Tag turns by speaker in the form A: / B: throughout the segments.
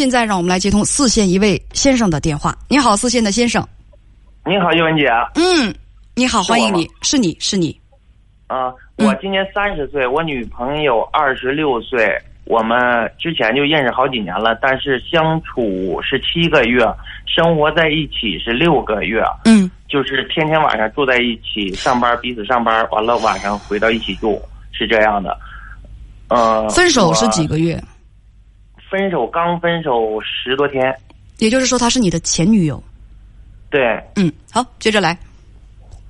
A: 现在让我们来接通四线一位先生的电话。你好，四线的先生。
B: 你好，叶文姐。
A: 嗯，你好，欢迎你，是你是你。
B: 啊，
A: 嗯
B: 我今年三十岁，我女朋友二十六岁，我们之前就认识好几年了，但是相处是七个月，生活在一起是六个月，
A: 嗯，
B: 就是天天晚上住在一起，上班彼此上班，完了晚上回到一起住，是这样的。呃，
A: 分手是几个月？
B: 分手刚分手十多天，
A: 也就是说，她是你的前女友。
B: 对，
A: 嗯，好，接着来。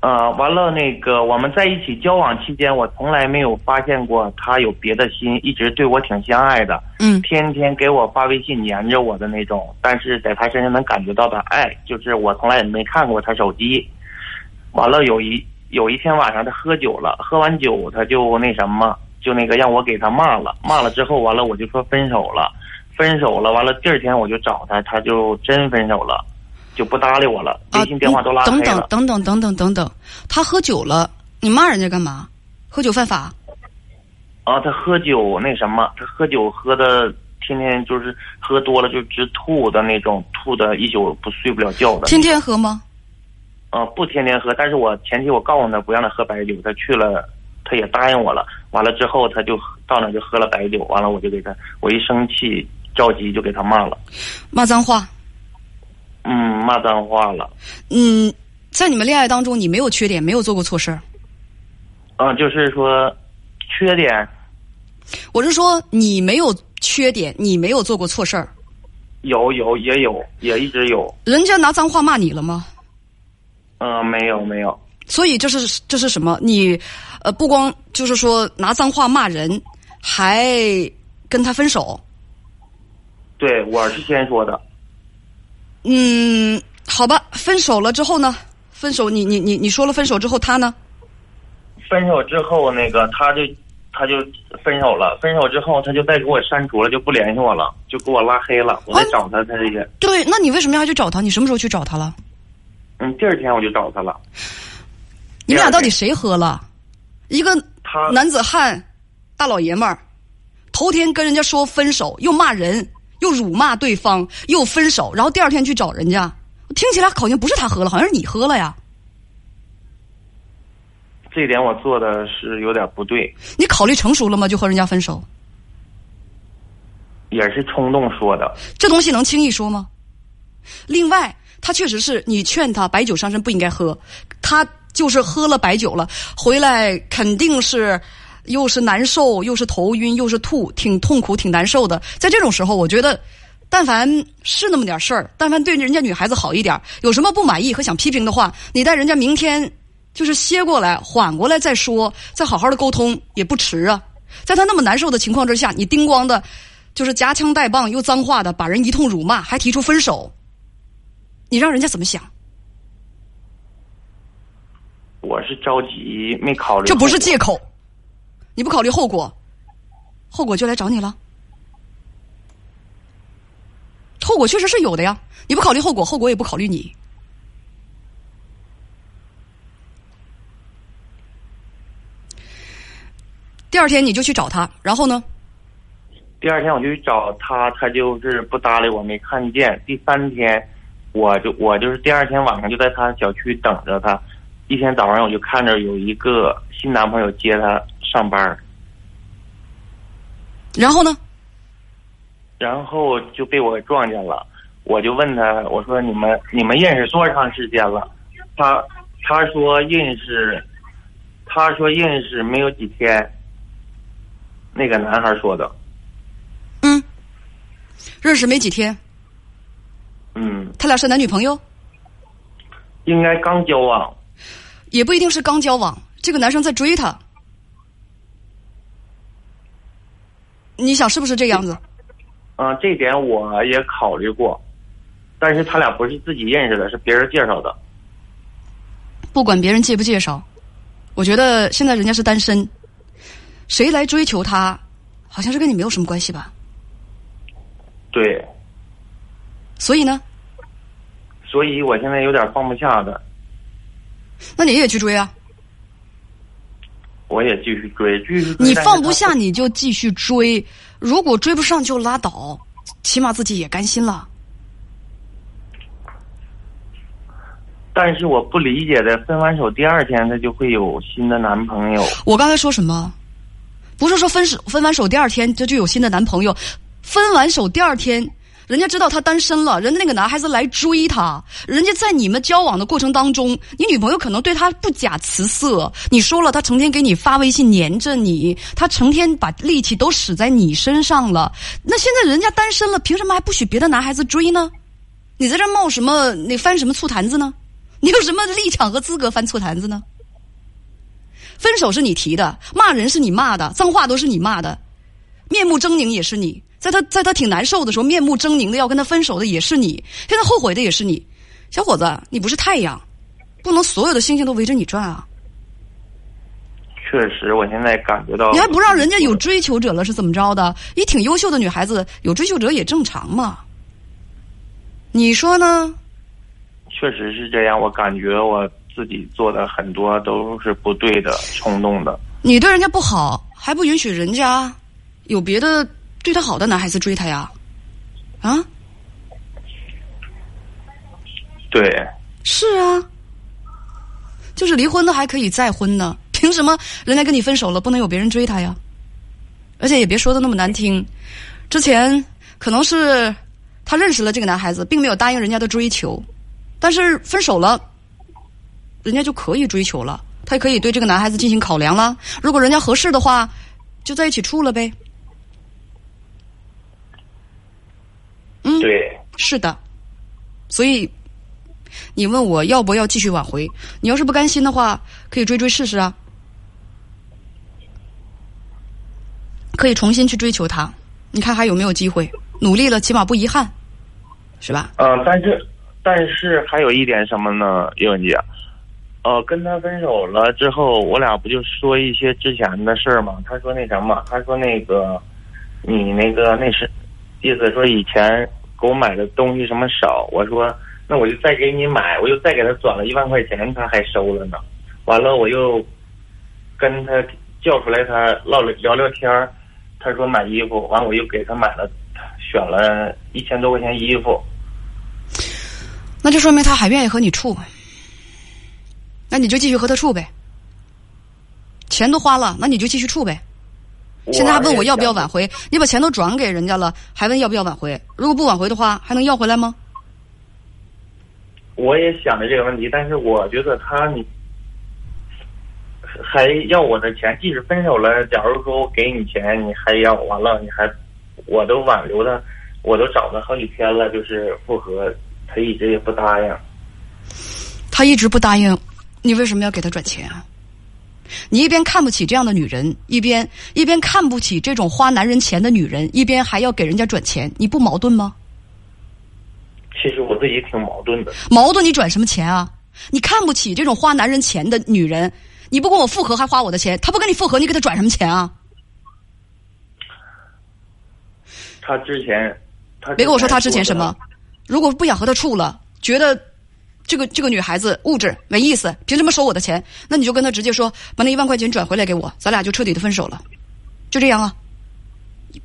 B: 呃，完了，那个我们在一起交往期间，我从来没有发现过他有别的心，一直对我挺相爱的，
A: 嗯
B: 天天给我发微信黏着我的那种。但是在他身上能感觉到的爱，就是我从来也没看过他手机。完了，有一有一天晚上他喝酒了，喝完酒他就那什么，就那个让我给他骂了，骂了之后完了我就说分手了，分手了，完了第二天我就找他，他就真分手了，就不搭理我了，
A: 啊
B: 微信电话都拉黑
A: 等
B: 了。
A: 等等等等等等等，他喝酒了，你骂人家干嘛？喝酒犯法？
B: 啊，他喝酒那什么，他喝酒喝的天天就是喝多了就直吐的那种，吐的一宿不睡不了觉的。
A: 天天喝吗？
B: 啊，不天天喝，但是我前期我告诉他不让他喝白酒，他去了，他也答应我了。完了之后他就到那就喝了白酒，完了我就给他，我一生气着急就给他骂了，
A: 骂脏话？
B: 嗯，骂脏话了。
A: 嗯，在你们恋爱当中，你没有缺点，没有做过错事儿。
B: 啊，就是说缺点
A: 我是说，你没有缺点，你没有做过错事儿。
B: 有有也有也一直有，
A: 人家拿脏话骂你了吗？
B: 嗯、没有没有，
A: 所以这是这是什么？你，呃，不光就是说拿脏话骂人，还跟他分手。
B: 对我是先说的。
A: 嗯，好吧，分手了之后呢？分手，你你你你说了分手之后，他呢？
B: 分手之后，那个他就他就分手了。分手之后，他就再给我删除了，就不联系我了，就给我拉黑了。我再找他，他也
A: 对，那你为什么要去找他？你什么时候去找他了？
B: 嗯，第二天我就找他了。
A: 你们俩到底谁喝了？一个
B: 他
A: 男子汉，大老爷们儿，头天跟人家说分手，又骂人，又辱骂对方，又分手，然后第二天去找人家，听起来好像不是他喝了，好像是你喝了呀。
B: 这一点我做的是有点不对，
A: 你考虑成熟了吗？就和人家分手，
B: 也是冲动说的。
A: 这东西能轻易说吗？另外，他确实是你劝他白酒伤身不应该喝，他就是喝了白酒了，回来肯定是又是难受，又是头晕，又是吐，挺痛苦，挺难受的。在这种时候，我觉得，但凡是那么点事儿，但凡对人家女孩子好一点，有什么不满意和想批评的话，你带人家明天就是歇过来，缓过来再说，再好好的沟通也不迟啊。在他那么难受的情况之下，你叮咣的，就是夹枪带棒又脏话的把人一通辱骂，还提出分手，你让人家怎么想？
B: 我是着急，没考虑。
A: 这不是借口，你不考虑后果，后果就来找你了。后果确实是有的呀，你不考虑后果，后果也不考虑你。第二天你就去找他，然后呢？
B: 第二天我就去找他，他就是不搭理我，没看见。第三天，我就我就是第二天晚上就在他小区等着他。一天早上我就看着有一个新男朋友接她上班儿，
A: 然后呢？
B: 然后就被我撞见了。我就问他，我说你们你们认识多长时间了？他他说认识，他说认识没有几天。那个男孩说的，
A: 嗯，认识没几天，
B: 嗯，
A: 他俩是男女朋友，
B: 应该刚交往。
A: 也不一定是刚交往。这个男生在追她，你想是不是这样子？
B: 嗯、这点我也考虑过，但是他俩不是自己认识的，是别人介绍的。
A: 不管别人介不介绍，我觉得现在人家是单身，谁来追求他，好像是跟你没有什么关系吧。
B: 对，
A: 所以呢，
B: 所以我现在有点放不下的，
A: 那你也去追啊。
B: 我也继续追，继续追。
A: 你放不下，你就继续追；如果追不上就拉倒。起码自己也甘心了。
B: 但是我不理解的，分完手第二天她就会有新的男朋友。
A: 我刚才说什么？不是说分手分完手第二天她就有新的男朋友，分完手第二天，人家知道他单身了，人家那个男孩子来追他，人家在你们交往的过程当中，你女朋友可能对他不假辞色，你说了他成天给你发微信黏着你，他成天把力气都使在你身上了，那现在人家单身了，凭什么还不许别的男孩子追呢？你在这冒什么？你翻什么醋坛子呢？你有什么立场和资格翻醋坛子呢？分手是你提的，骂人是你骂的，脏话都是你骂的，面目狰狞也是你。在他在他挺难受的时候，面目狰狞的要跟他分手的也是你，现在后悔的也是你。小伙子，你不是太阳，不能所有的星星都围着你转啊！
B: 确实，我现在感觉到
A: 你还不让人家有追求者了，是怎么着的？你挺优秀的女孩子有追求者也正常嘛。你说呢？
B: 确实是这样，我感觉我。自己做的很多都是不对的，冲动的。
A: 你对人家不好，还不允许人家有别的对他好的男孩子追他呀？啊？
B: 对。
A: 是啊。就是离婚的还可以再婚呢，凭什么人家跟你分手了不能有别人追他呀？而且也别说的那么难听，之前可能是他认识了这个男孩子，并没有答应人家的追求，但是分手了。人家就可以追求了，他也可以对这个男孩子进行考量了。如果人家合适的话，就在一起处了呗。
B: 嗯，对，
A: 是的。所以你问我要不要继续挽回？你要是不甘心的话，可以追追试试啊，可以重新去追求他。你看还有没有机会？努力了，起码不遗憾，是吧？
B: 嗯，但是但是还有一点什么呢，叶文姐？呃，跟他分手了之后，我俩不就说一些之前的事儿吗？他说那什么，他说那个，你那个那是，意思说以前给我买的东西什么少，我说那我就再给你买，我又再给他转了一万块钱，他还收了呢。完了我又跟他叫出来，他唠了聊聊天儿，他说买衣服，完我又给他买了，选了一千多块钱衣服。
A: 那就说明他还愿意和你处。那你就继续和他处呗，钱都花了，那你就继续处呗。现在还问我要不要挽回？你把钱都转给人家了，还问要不要挽回？如果不挽回的话，还能要回来吗？
B: 我也想着这个问题，但是我觉得他你还要我的钱，即使分手了，假如说我给你钱，你还要完了，你还我都挽留他，我都找了好几天了，就是复合，他一直也不答应。
A: 他一直不答应。你为什么要给他转钱啊？你一边看不起这样的女人，一边一边看不起这种花男人钱的女人，一边还要给人家转钱，你不矛盾吗？
B: 其实我自己挺矛盾的。
A: 矛盾？你转什么钱啊？你看不起这种花男人钱的女人，你不跟我复合还花我的钱，他不跟你复合，你给他转什么钱啊？
B: 他之前，他
A: 别跟我说他之前什么。如果不想和他处了，觉得。这个这个女孩子物质没意思，凭什么收我的钱？那你就跟他直接说，把那一万块钱转回来给我，咱俩就彻底的分手了，就这样啊！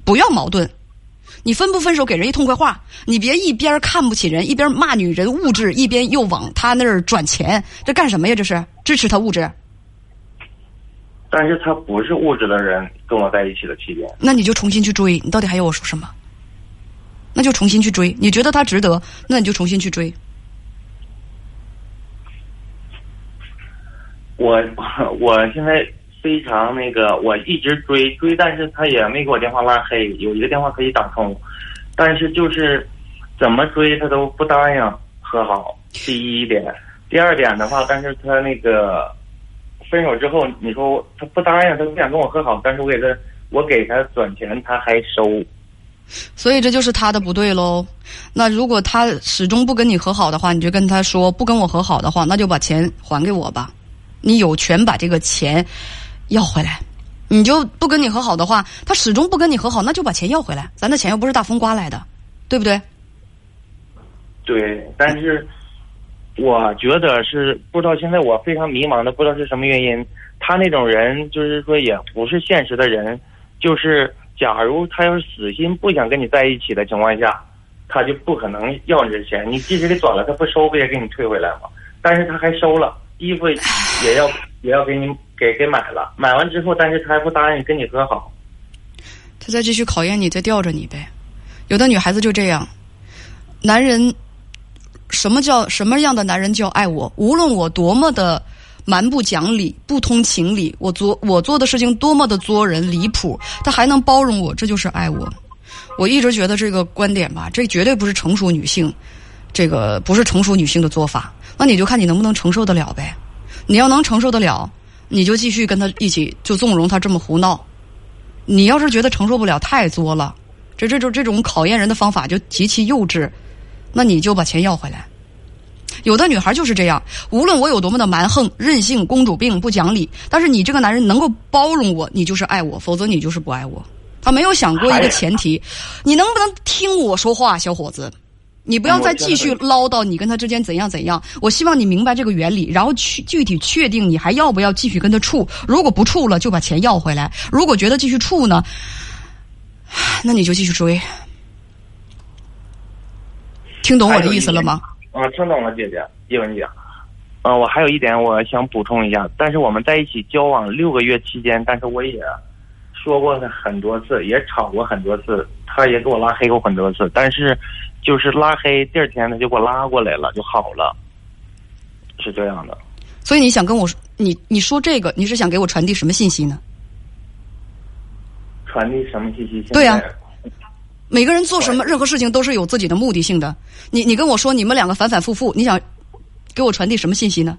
A: 不要矛盾，你分不分手给人一痛快话，你别一边看不起人，一边骂女人物质，一边又往他那儿转钱，这干什么呀？这是支持他物质？
B: 但是他不是物质的人，跟我在一起的期间，
A: 那你就重新去追，你到底还要我说什么？那就重新去追，你觉得他值得，那你就重新去追。
B: 我我现在非常那个，我一直追追，但是他也没给我电话拉黑，有一个电话可以打通，但是就是怎么追他都不答应和好。第一点，第二点的话，但是他那个分手之后，你说他不答应，他不想跟我和好，但是我给他我给他转钱，他还收。
A: 所以这就是他的不对喽。那如果他始终不跟你和好的话，你就跟他说不跟我和好的话，那就把钱还给我吧。你有权把这个钱要回来，你就不跟你和好的话，他始终不跟你和好，那就把钱要回来。咱的钱又不是大风刮来的，对不对？
B: 对，但是我觉得是不知道，现在我非常迷茫的，不知道是什么原因。他那种人就是说也不是现实的人，就是假如他要是死心不想跟你在一起的情况下，他就不可能要你这钱。你即使给转了，他不收不也给你退回来吗？但是他还收了，衣服也要也要给你给给买了，买完之后，但是他还不答应跟你和好。
A: 他再继续考验你，再吊着你呗。有的女孩子就这样，男人什么叫什么样的男人叫爱我？无论我多么的蛮不讲理、不通情理，我做我做的事情多么的作人离谱，他还能包容我，这就是爱我。我一直觉得这个观点吧，这绝对不是成熟女性，这个不是成熟女性的做法。那你就看你能不能承受得了呗。你要能承受得了，你就继续跟他一起，就纵容他这么胡闹。你要是觉得承受不了，太作了，这这种这种考验人的方法就极其幼稚，那你就把钱要回来。有的女孩就是这样，无论我有多么的蛮横、任性、公主病、不讲理，但是你这个男人能够包容我，你就是爱我，否则你就是不爱我。他没有想过一个前提，你能不能听我说话，小伙子？你不要再继续唠叨你跟他之间怎样怎样。我希望你明白这个原理，然后去具体确定你还要不要继续跟他处。如果不处了，就把钱要回来；如果觉得继续处呢，那你就继续追。听懂我的意思了吗？
B: 啊，听懂了，姐姐叶文姐。嗯，我还有一点我想补充一下，但是我们在一起交往六个月期间，但是我也说过很多次，也吵过很多次，他也给我拉黑过很多次，但是。就是拉黑，第二天他就给我拉过来了，就好了，是这样的。
A: 所以你想跟我说，你你说这个，你是想给我传递什么信息呢？
B: 传递什么信息？
A: 对呀，每个人做什么任何事情都是有自己的目的性的。你你跟我说，你们两个反反复复，你想给我传递什么信息呢？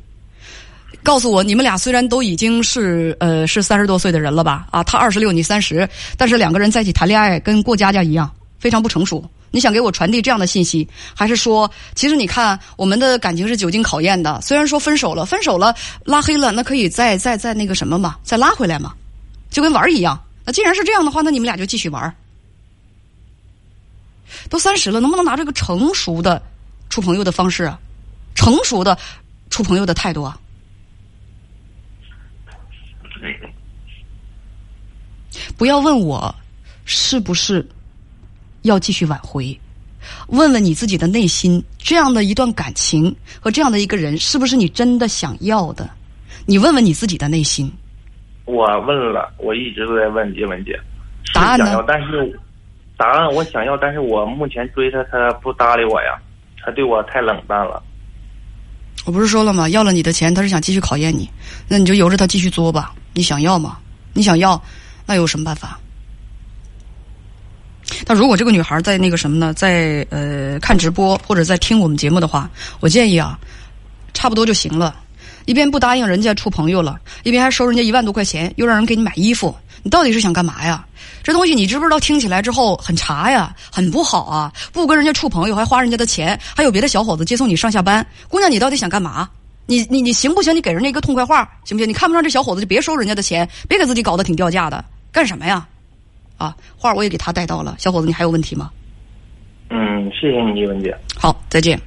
A: 告诉我，你们俩虽然都已经是呃是三十多岁的人了吧？啊，他二十六，你三十，但是两个人在一起谈恋爱，跟过家家一样，非常不成熟。你想给我传递这样的信息，还是说，其实你看，我们的感情是久经考验的。虽然说分手了，分手了，拉黑了，那可以再再再那个什么嘛，再拉回来嘛，就跟玩一样。那既然是这样的话，那你们俩就继续玩。都三十了，能不能拿这个成熟的处朋友的方式啊？成熟的处朋友的态度啊？不要问我是不是。要继续挽回，问问你自己的内心，这样的一段感情和这样的一个人，是不是你真的想要的？你问问你自己的内心。
B: 我问了，我一直都在问叶文姐。
A: 答案呢？
B: 但是答案我想要，但是我目前追他，他不搭理我呀，他对我太冷淡了。
A: 我不是说了吗？要了你的钱，他是想继续考验你，那你就由着他继续作吧。你想要吗？你想要，那有什么办法？但如果这个女孩在那个什么呢，在呃看直播或者在听我们节目的话，我建议啊，差不多就行了。一边不答应人家处朋友了，一边还收人家一万多块钱，又让人给你买衣服，你到底是想干嘛呀？这东西你知不知道？听起来之后很茶呀，很不好啊！不跟人家处朋友，还花人家的钱，还有别的小伙子接送你上下班，姑娘，你到底想干嘛？你你你行不行？你给人家一个痛快话，行不行？你看不上这小伙子就别收人家的钱，别给自己搞得挺掉价的，干什么呀？啊，画我也给他带到了，小伙子，你还有问题吗？
B: 嗯，谢谢你，文姐。
A: 好，再见。